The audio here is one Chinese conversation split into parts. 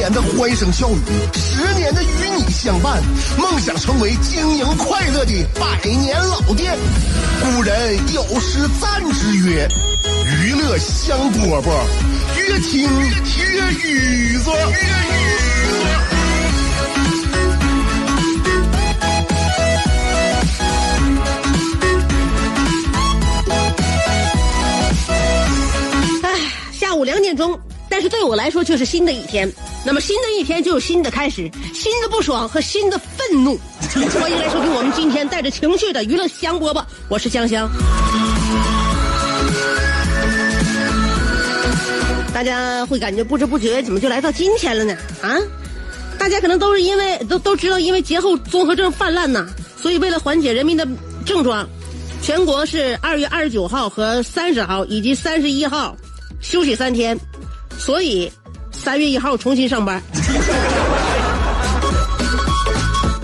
年的欢声笑语，十年的与你相伴，梦想成为经营快乐的百年老店。古人有诗赞之曰：“娱乐香饽饽，越听越雨子。”哎，下午两点钟，但是对我来说却是新的一天。那么新的一天就有新的开始，新的不爽和新的愤怒。欢迎来收听我们今天带着情绪的娱乐香饽饽，我是香香。大家会感觉不知不觉怎么就来到今天了呢？啊，大家可能都是因为都都知道，因为节后综合症泛滥呐，所以为了缓解人民的症状，全国是二月二十九号和三十号以及三十一号休息三天，所以三月一号重新上班。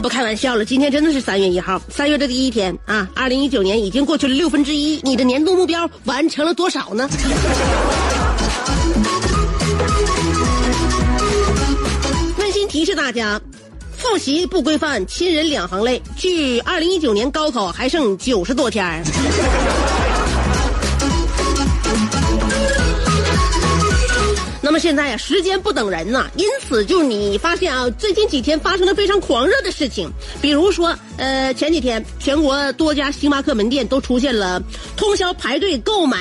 不开玩笑了，今天真的是三月一号，三月的第一天啊！二零一九年已经过去了六分之一，你的年度目标完成了多少呢？温馨提示大家，复习不规范，亲人两行泪。距二零一九年高考还剩九十多天么现在呀，时间不等人呐，因此就你发现啊，最近几天发生了非常狂热的事情，比如说，呃，前几天全国多家星巴克门店都出现了通宵排队购买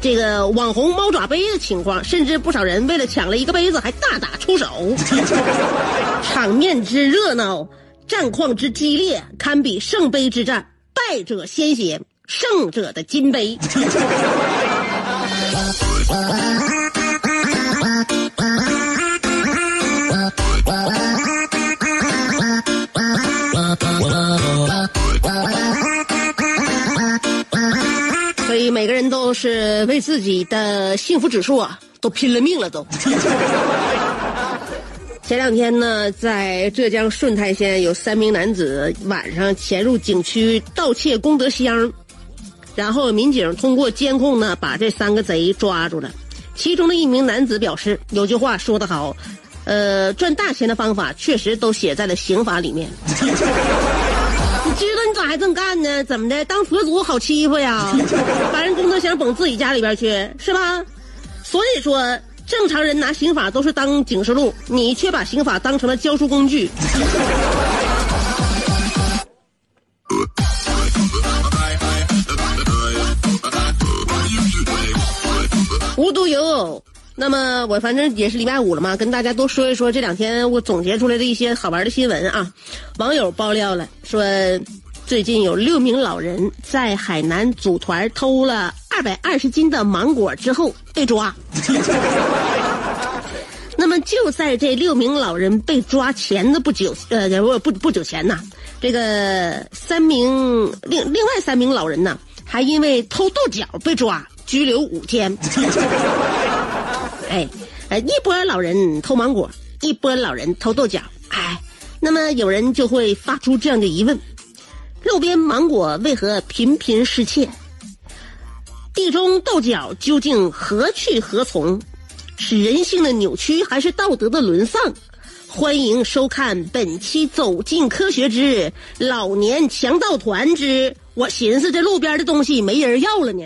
这个网红猫爪杯的情况，甚至不少人为了抢了一个杯子还大打出手，场面之热闹，战况之激烈，堪比圣杯之战，败者鲜血，胜者的金杯。所以每个人都是为自己的幸福指数啊，都拼了命了都。前两天呢，在浙江顺泰县有三名男子晚上潜入景区盗窃功德箱，然后民警通过监控呢，把这三个贼抓住了。其中的一名男子表示，有句话说得好，呃，赚大钱的方法确实都写在了刑法里面。你知道你咋还这么干呢？怎么的？当佛祖好欺负呀？把人功德箱捧自己家里边去是吧？所以说，正常人拿刑法都是当警示录，你却把刑法当成了教书工具。都有，那么我反正也是礼拜五了嘛，跟大家多说一说这两天我总结出来的一些好玩的新闻啊。网友爆料了，说最近有六名老人在海南组团偷了二百二十斤的芒果之后被抓。那么就在这六名老人被抓前的不久，呃，不不不久前呐，这个三名另另外三名老人呢，还因为偷豆角被抓。拘留五天。哎，呃，一波老人偷芒果，一波老人偷豆角。哎，那么有人就会发出这样的疑问：路边芒果为何频频失窃？地中豆角究竟何去何从？是人性的扭曲，还是道德的沦丧？欢迎收看本期《走进科学之老年强盗团之》。我寻思这路边的东西没人要了呢。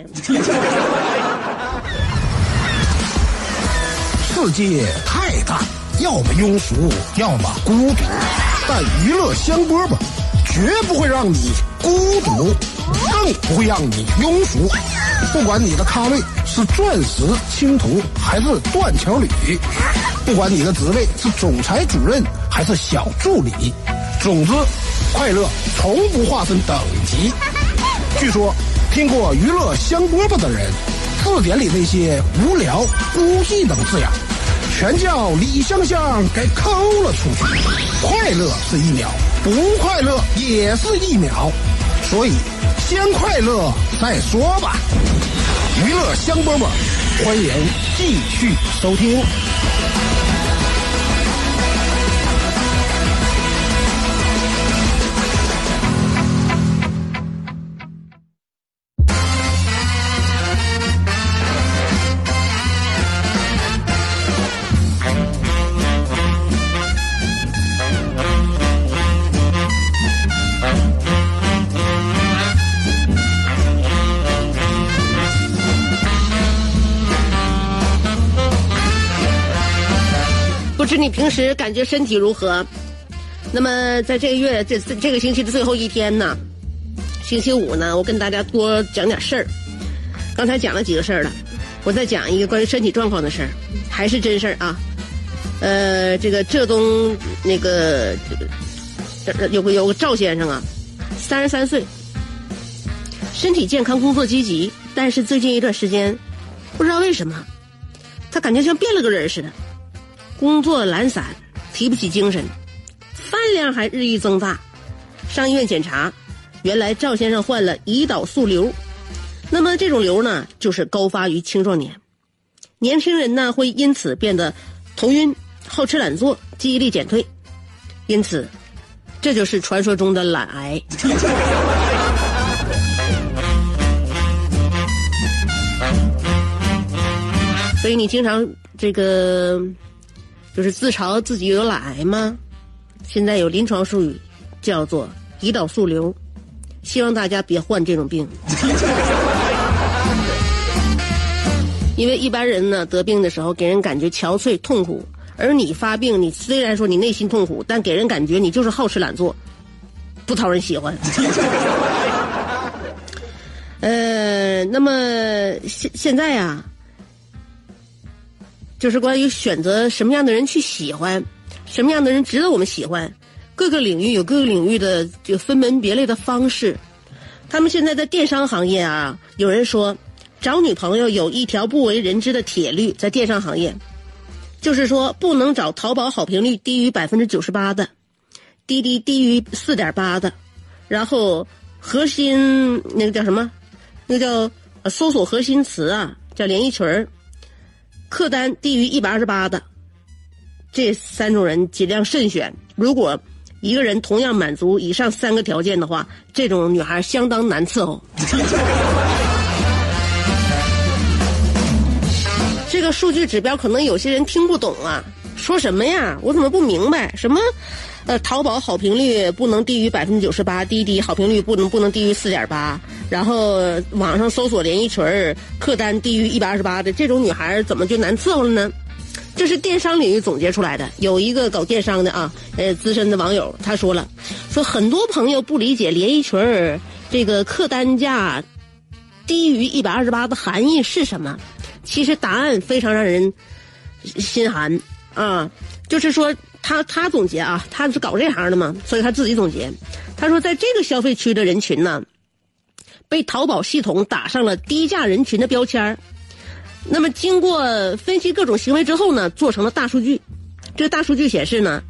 世界太大，要么庸俗，要么孤独，但娱乐香饽饽绝不会让你孤独，更不会让你庸俗。不管你的咖位是钻石青铜还是断桥铝，不管你的职位是总裁主任还是小助理，总之，快乐从不划分等级。据说，听过娱乐香饽饽的人，字典里那些无聊、孤寂等字眼，全叫李香香给抠了出去。快乐是一秒，不快乐也是一秒，所以先快乐再说吧。娱乐香饽饽，欢迎继续收听。平时感觉身体如何？那么在这个月这这个星期的最后一天呢，星期五呢，我跟大家多讲点事儿。刚才讲了几个事儿了，我再讲一个关于身体状况的事儿，还是真事儿啊。呃，这个浙东那个有个有个赵先生啊，三十三岁，身体健康，工作积极，但是最近一段时间，不知道为什么，他感觉像变了个人似的。工作懒散，提不起精神，饭量还日益增大。上医院检查，原来赵先生患了胰岛素瘤。那么这种瘤呢，就是高发于青壮年，年轻人呢会因此变得头晕、好吃懒做、记忆力减退，因此，这就是传说中的懒癌。所以你经常这个。就是自嘲自己有懒癌吗？现在有临床术语，叫做胰岛素瘤。希望大家别患这种病，因为一般人呢得病的时候给人感觉憔悴痛苦，而你发病，你虽然说你内心痛苦，但给人感觉你就是好吃懒做，不讨人喜欢。呃，那么现现在呀。就是关于选择什么样的人去喜欢，什么样的人值得我们喜欢，各个领域有各个领域的就分门别类的方式。他们现在在电商行业啊，有人说找女朋友有一条不为人知的铁律，在电商行业，就是说不能找淘宝好评率低于百分之九十八的，滴滴低于四点八的，然后核心那个叫什么，那个叫搜索核心词啊，叫连衣裙儿。客单低于一百二十八的，这三种人尽量慎选。如果一个人同样满足以上三个条件的话，这种女孩相当难伺候。这个数据指标可能有些人听不懂啊，说什么呀？我怎么不明白？什么？呃，淘宝好评率不能低于百分之九十八，滴滴好评率不能不能低于四点八，然后网上搜索连衣裙儿客单低于一百二十八的这种女孩怎么就难伺候了呢？这是电商领域总结出来的。有一个搞电商的啊，呃，资深的网友他说了，说很多朋友不理解连衣裙儿这个客单价低于一百二十八的含义是什么？其实答案非常让人心寒啊，就是说。他他总结啊，他是搞这行的嘛，所以他自己总结。他说，在这个消费区的人群呢，被淘宝系统打上了低价人群的标签那么，经过分析各种行为之后呢，做成了大数据。这个大数据显示呢，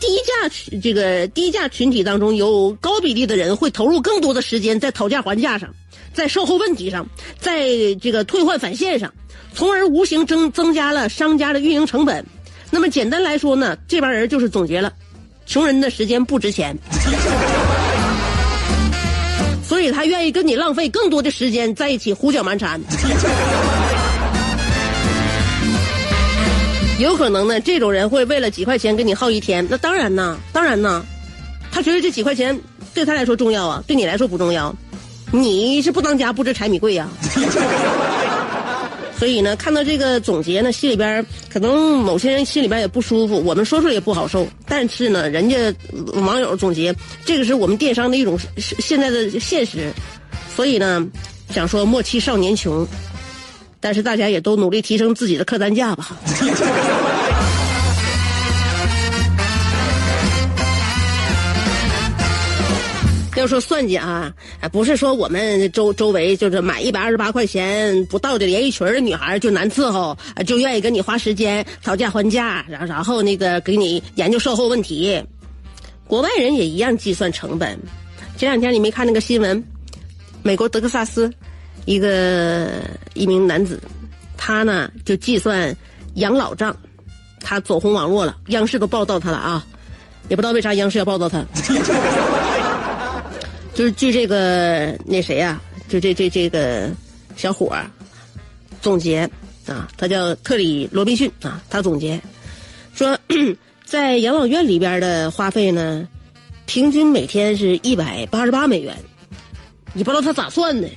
低价群这个低价群体当中，有高比例的人会投入更多的时间在讨价还价上，在售后问题上，在这个退换返现上，从而无形增增加了商家的运营成本。那么简单来说呢，这帮人就是总结了，穷人的时间不值钱，所以他愿意跟你浪费更多的时间在一起胡搅蛮缠。有可能呢，这种人会为了几块钱跟你耗一天。那当然呢，当然呢，他觉得这几块钱对他来说重要啊，对你来说不重要。你是不当家不知柴米贵呀。所以呢，看到这个总结呢，心里边可能某些人心里边也不舒服，我们说出来也不好受。但是呢，人家网友总结，这个是我们电商的一种现在的现实。所以呢，想说莫欺少年穷，但是大家也都努力提升自己的客单价吧。要说算计啊，不是说我们周周围就是买一百二十八块钱不到的连衣裙的女孩就难伺候，就愿意跟你花时间讨价还价，然然后那个给你研究售后问题。国外人也一样计算成本。前两天你没看那个新闻？美国德克萨斯一个一名男子，他呢就计算养老账，他走红网络了，央视都报道他了啊，也不知道为啥央视要报道他。就是据这个那谁呀，就这这这个小伙儿总结啊，他叫特里罗宾逊啊，他总结说，在养老院里边的花费呢，平均每天是一百八十八美元，你不知道他咋算的。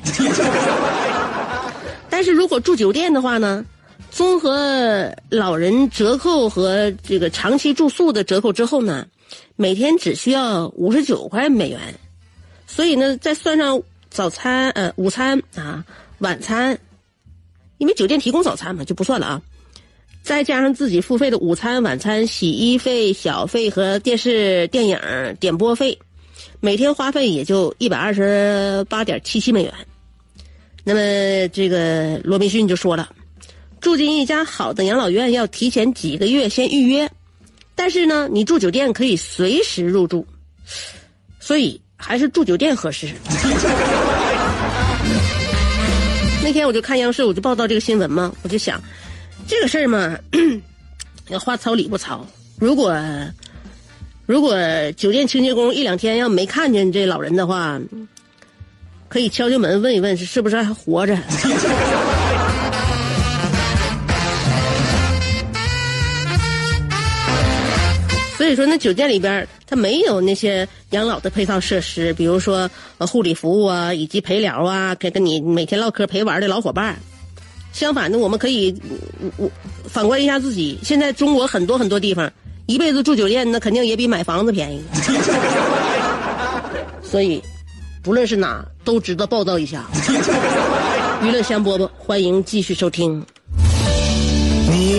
但是如果住酒店的话呢，综合老人折扣和这个长期住宿的折扣之后呢，每天只需要五十九块美元。所以呢，再算上早餐、呃午餐啊、晚餐，因为酒店提供早餐嘛，就不算了啊。再加上自己付费的午餐、晚餐、洗衣费、小费和电视电影点播费，每天花费也就一百二十八点七七美元。那么这个罗宾逊就说了，住进一家好的养老院要提前几个月先预约，但是呢，你住酒店可以随时入住，所以。还是住酒店合适。那天我就看央视，我就报道这个新闻嘛，我就想，这个事儿嘛，要话糙理不糙。如果如果酒店清洁工一两天要没看见这老人的话，可以敲敲门问一问是是不是还活着。所以说，那酒店里边它没有那些养老的配套设施，比如说呃护理服务啊，以及陪聊啊，跟跟你每天唠嗑陪玩的老伙伴。相反的，我们可以我反观一下自己，现在中国很多很多地方，一辈子住酒店那肯定也比买房子便宜。所以，不论是哪，都值得报道一下。娱乐香饽饽，欢迎继续收听。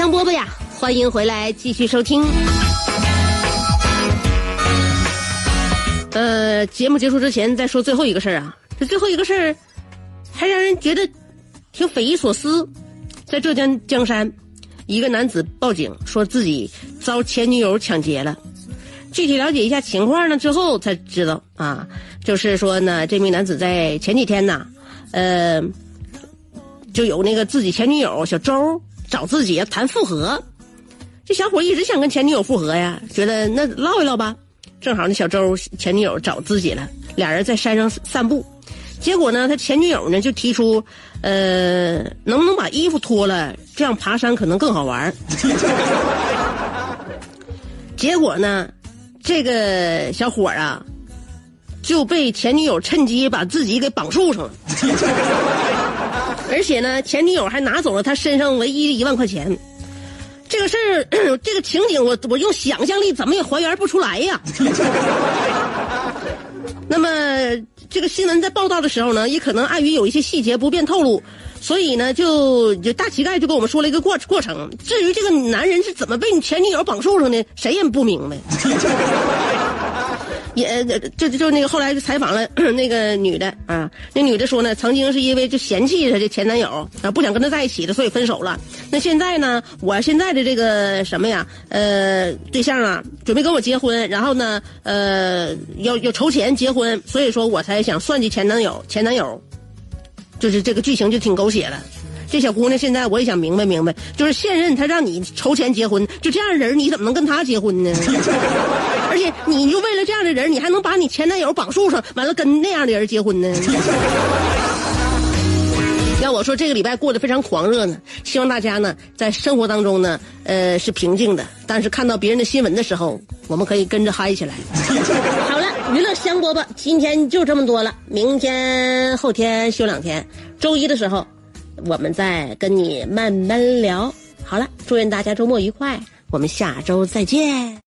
香饽饽呀，欢迎回来继续收听。呃，节目结束之前再说最后一个事儿啊，这最后一个事儿还让人觉得挺匪夷所思。在浙江江山，一个男子报警说自己遭前女友抢劫了。具体了解一下情况呢之后才知道啊，就是说呢，这名男子在前几天呢，呃，就有那个自己前女友小周。找自己谈复合，这小伙一直想跟前女友复合呀，觉得那唠一唠吧。正好那小周前女友找自己了，俩人在山上散步，结果呢，他前女友呢就提出，呃，能不能把衣服脱了，这样爬山可能更好玩。结果呢，这个小伙啊，就被前女友趁机把自己给绑树上了。而且呢，前女友还拿走了他身上唯一的一万块钱。这个事儿，这个情景，我我用想象力怎么也还原不出来呀。那么这个新闻在报道的时候呢，也可能碍于有一些细节不便透露，所以呢，就就大乞丐就跟我们说了一个过过程。至于这个男人是怎么被你前女友绑树上的，谁也不明白。也就就那个后来就采访了 那个女的啊，那女的说呢，曾经是因为就嫌弃她的前男友啊，不想跟他在一起了，所以分手了。那现在呢，我现在的这个什么呀，呃，对象啊，准备跟我结婚，然后呢，呃，要要筹钱结婚，所以说我才想算计前男友。前男友，就是这个剧情就挺狗血了。这小姑娘现在我也想明白明白，就是现任他让你筹钱结婚，就这样人你怎么能跟他结婚呢？而且你就为了这样的人，你还能把你前男友绑树上，完了跟那样的人结婚呢？要我说，这个礼拜过得非常狂热呢。希望大家呢，在生活当中呢，呃，是平静的。但是看到别人的新闻的时候，我们可以跟着嗨起来。好了，娱乐香饽饽，今天就这么多了。明天、后天休两天，周一的时候。我们再跟你慢慢聊。好了，祝愿大家周末愉快，我们下周再见。